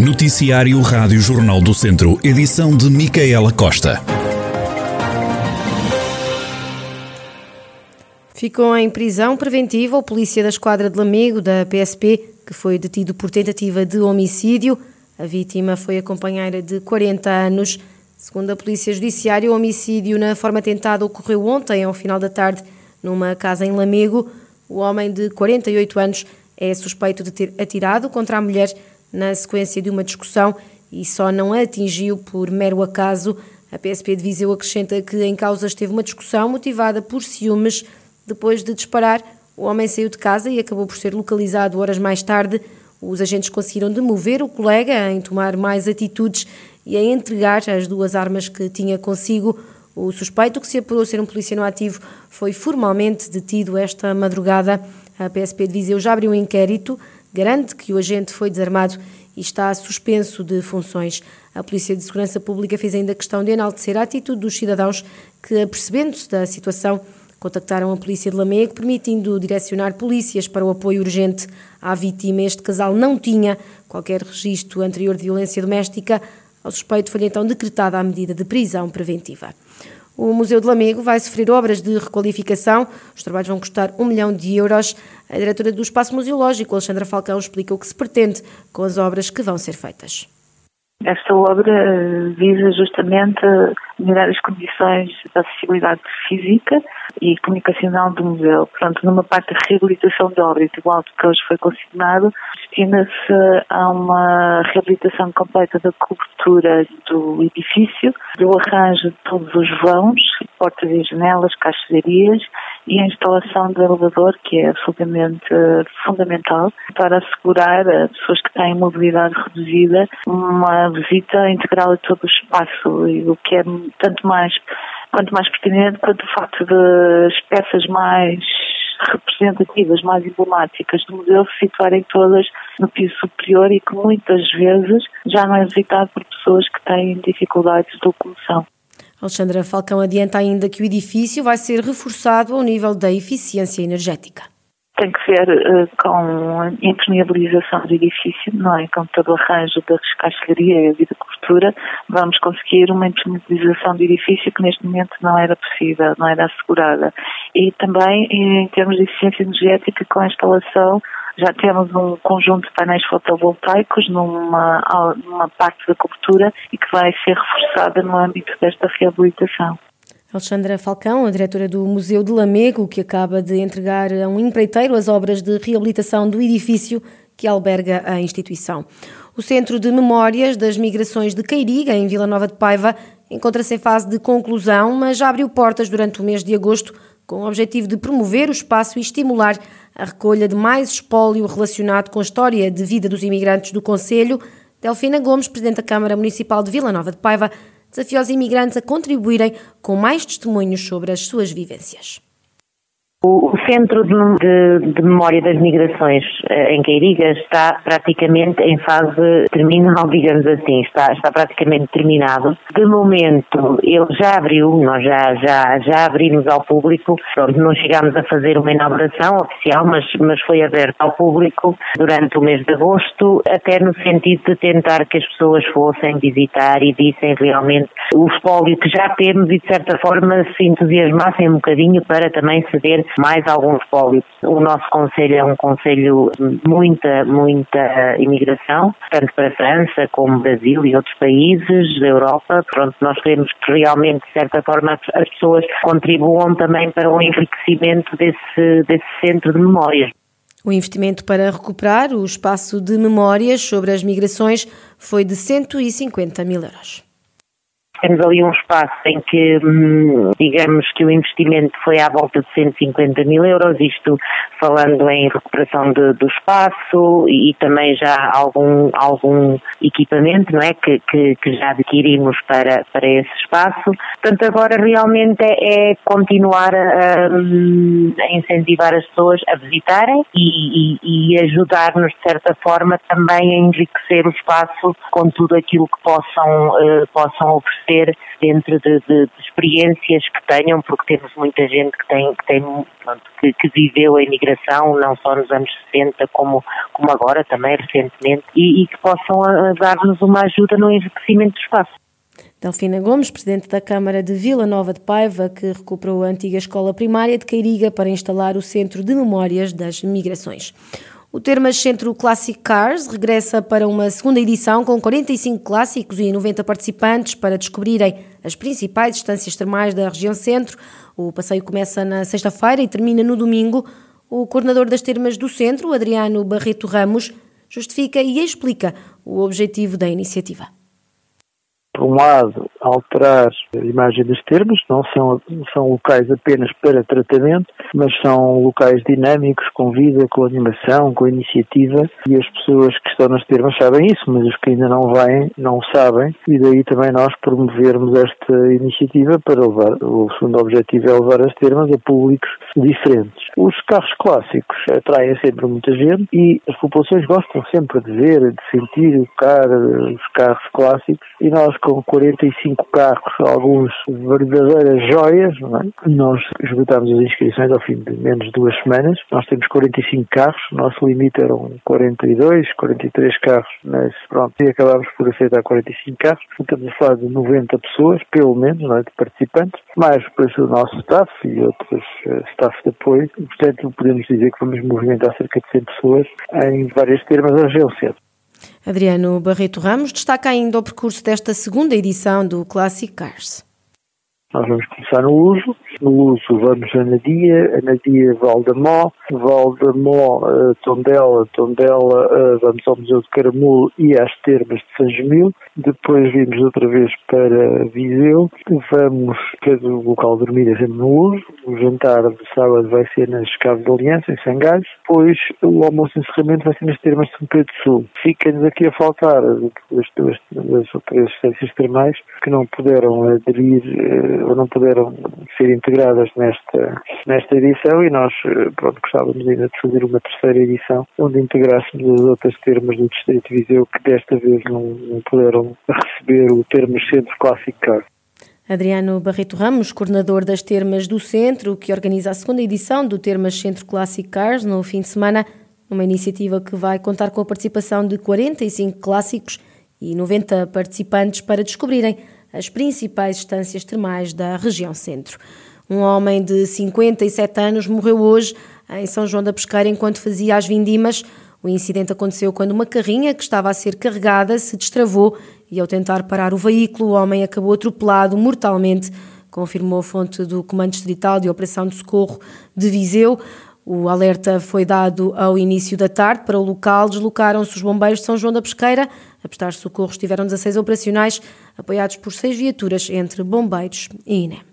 Noticiário Rádio Jornal do Centro, edição de Micaela Costa. Ficou em prisão preventiva o polícia da Esquadra de Lamego, da PSP, que foi detido por tentativa de homicídio. A vítima foi a companheira de 40 anos. Segundo a Polícia Judiciária, o homicídio na forma tentada ocorreu ontem, ao final da tarde, numa casa em Lamego. O homem de 48 anos é suspeito de ter atirado contra a mulher na sequência de uma discussão e só não a atingiu por mero acaso. A PSP de Viseu acrescenta que em causa esteve uma discussão motivada por ciúmes. Depois de disparar, o homem saiu de casa e acabou por ser localizado horas mais tarde. Os agentes conseguiram demover o colega em tomar mais atitudes e em entregar as duas armas que tinha consigo. O suspeito, que se apurou ser um polícia no ativo, foi formalmente detido esta madrugada. A PSP de Viseu já abriu um inquérito garante que o agente foi desarmado e está suspenso de funções. A Polícia de Segurança Pública fez ainda questão de enaltecer a atitude dos cidadãos que, apercebendo-se da situação, contactaram a Polícia de Lamego, permitindo direcionar polícias para o apoio urgente à vítima. Este casal não tinha qualquer registro anterior de violência doméstica. Ao suspeito foi então decretada a medida de prisão preventiva. O Museu de Lamego vai sofrer obras de requalificação. Os trabalhos vão custar um milhão de euros. A diretora do Espaço Museológico, Alexandra Falcão, explica o que se pretende com as obras que vão ser feitas. Esta obra visa justamente melhorar as condições da acessibilidade física e comunicacional do museu. Pronto, numa parte de reabilitação de obra, igual que hoje foi consignado, destina-se a uma reabilitação completa da cobertura do edifício, do arranjo de todos os vãos, portas e janelas, caixarias e a instalação do elevador, que é absolutamente fundamental para assegurar a pessoas que têm mobilidade reduzida uma visita integral a todo o espaço, e o que é tanto mais, quanto mais pertinente quanto o facto de as peças mais representativas, mais emblemáticas do museu se situarem todas no piso superior e que muitas vezes já não é visitado por pessoas que têm dificuldades de locomoção. Alexandra Falcão adianta ainda que o edifício vai ser reforçado ao nível da eficiência energética tem que ser uh, com impermeabilização do edifício, não é? Com todo o arranjo da rescalharia e da cobertura, vamos conseguir uma impermeabilização do edifício que neste momento não era possível, não era assegurada. E também, em termos de eficiência energética, com a instalação já temos um conjunto de painéis fotovoltaicos numa, numa parte da cobertura e que vai ser reforçada no âmbito desta reabilitação. Alexandra Falcão, a diretora do Museu de Lamego, que acaba de entregar a um empreiteiro as obras de reabilitação do edifício que alberga a instituição. O Centro de Memórias das Migrações de Queiriga, em Vila Nova de Paiva, encontra-se em fase de conclusão, mas já abriu portas durante o mês de agosto com o objetivo de promover o espaço e estimular a recolha de mais espólio relacionado com a história de vida dos imigrantes do Conselho. Delfina Gomes, Presidente da Câmara Municipal de Vila Nova de Paiva, desafia os imigrantes a contribuírem com mais testemunhos sobre as suas vivências. O, Centro de, de, Memória das Migrações eh, em Queiriga está praticamente em fase terminal, digamos assim, está, está praticamente terminado. De momento, ele já abriu, nós já, já, já abrimos ao público, pronto, não chegámos a fazer uma inauguração oficial, mas, mas foi aberto ao público durante o mês de agosto, até no sentido de tentar que as pessoas fossem visitar e vissem realmente o espólio que já temos e de certa forma se entusiasmassem um bocadinho para também ceder mais alguns pólios. O nosso conselho é um conselho de muita, muita imigração, tanto para a França como Brasil e outros países da Europa. Pronto, nós queremos que realmente, de certa forma, as pessoas contribuam também para o enriquecimento desse, desse centro de memórias. O investimento para recuperar o espaço de memórias sobre as migrações foi de 150 mil euros. Temos ali um espaço em que, hum, digamos que o investimento foi à volta de 150 mil euros, isto falando em recuperação de, do espaço e, também já algum, algum equipamento, não é, que, que, que, já adquirimos para, para esse espaço. Portanto, agora realmente é, é continuar a, a, incentivar as pessoas a visitarem e, e, e ajudar-nos, de certa forma, também a enriquecer o espaço com tudo aquilo que possam, uh, possam oferecer ser dentro de, de, de, experiências que tenham, porque temos muita gente que tem, que, tem pronto, que, que, viveu a imigração, não só nos anos 60, como, como agora também recentemente, e, e que possam eh, dar-nos uma ajuda no enriquecimento do espaço. Delfina Gomes, presidente da Câmara de Vila Nova de Paiva, que recuperou a antiga escola primária de Cairiga para instalar o Centro de Memórias das Migrações. O Termas Centro Classic Cars regressa para uma segunda edição com 45 clássicos e 90 participantes para descobrirem as principais estâncias termais da região centro. O passeio começa na sexta-feira e termina no domingo. O coordenador das termas do centro, Adriano Barreto Ramos, justifica e explica o objetivo da iniciativa por um lado, alterar a imagem dos termos, não são, são locais apenas para tratamento, mas são locais dinâmicos, com vida, com animação, com iniciativa, e as pessoas que estão nas termas sabem isso, mas os que ainda não vêm não sabem, e daí também nós promovermos esta iniciativa para levar, o segundo objetivo é levar as termas a públicos diferentes. Os carros clássicos atraem sempre muita gente e as populações gostam sempre de ver, de sentir o carro, os carros clássicos, e nós com 45 carros, alguns verdadeiras joias, é? nós esgotámos as inscrições ao fim de menos de duas semanas. Nós temos 45 carros, nosso limite eram 42, 43 carros, mas pronto, e acabámos por aceitar 45 carros. Estamos a falar de 90 pessoas, pelo menos, é? de participantes, mais depois o nosso staff e outros uh, staff de apoio. Portanto, podemos dizer que vamos movimentar cerca de 100 pessoas em várias termas região centro. Adriano Barreto Ramos destaca ainda o percurso desta segunda edição do Classic Cars. Nós vamos começar no uso. No uso vamos a Nadia, a Nadia Valdemó, Valdemó uh, Tondela, Tondela uh, vamos ao Museu de Caramulo e às Termas de São Gemil. Depois vimos outra vez para Viseu. Vamos, o local de dormir é sempre no uso. O jantar de sábado vai ser nas Caves de Aliança, em Sangalhos. Depois o almoço de encerramento vai ser nas Termas de São Pedro do Sul. Fica-nos aqui a faltar as três estâncias termais que não puderam aderir uh, ou não puderam ser integradas nesta, nesta edição e nós eh, pronto, gostávamos ainda de fazer uma terceira edição onde integrássemos as outras termas do Distrito de Viseu que desta vez não, não puderam receber o termo Centro Clássico. Adriano Barreto Ramos, coordenador das Termas do Centro, que organiza a segunda edição do Termas Centro Classic Cars no fim de semana, uma iniciativa que vai contar com a participação de 45 clássicos e 90 participantes para descobrirem as principais estâncias termais da região centro. Um homem de 57 anos morreu hoje em São João da Pesqueira enquanto fazia as vindimas. O incidente aconteceu quando uma carrinha que estava a ser carregada se destravou e, ao tentar parar o veículo, o homem acabou atropelado mortalmente, confirmou a fonte do Comando Distrital de Operação de Socorro de Viseu. O alerta foi dado ao início da tarde. Para o local, deslocaram-se os bombeiros de São João da Pesqueira. A prestar socorros tiveram 16 operacionais, apoiados por seis viaturas entre bombeiros e INE.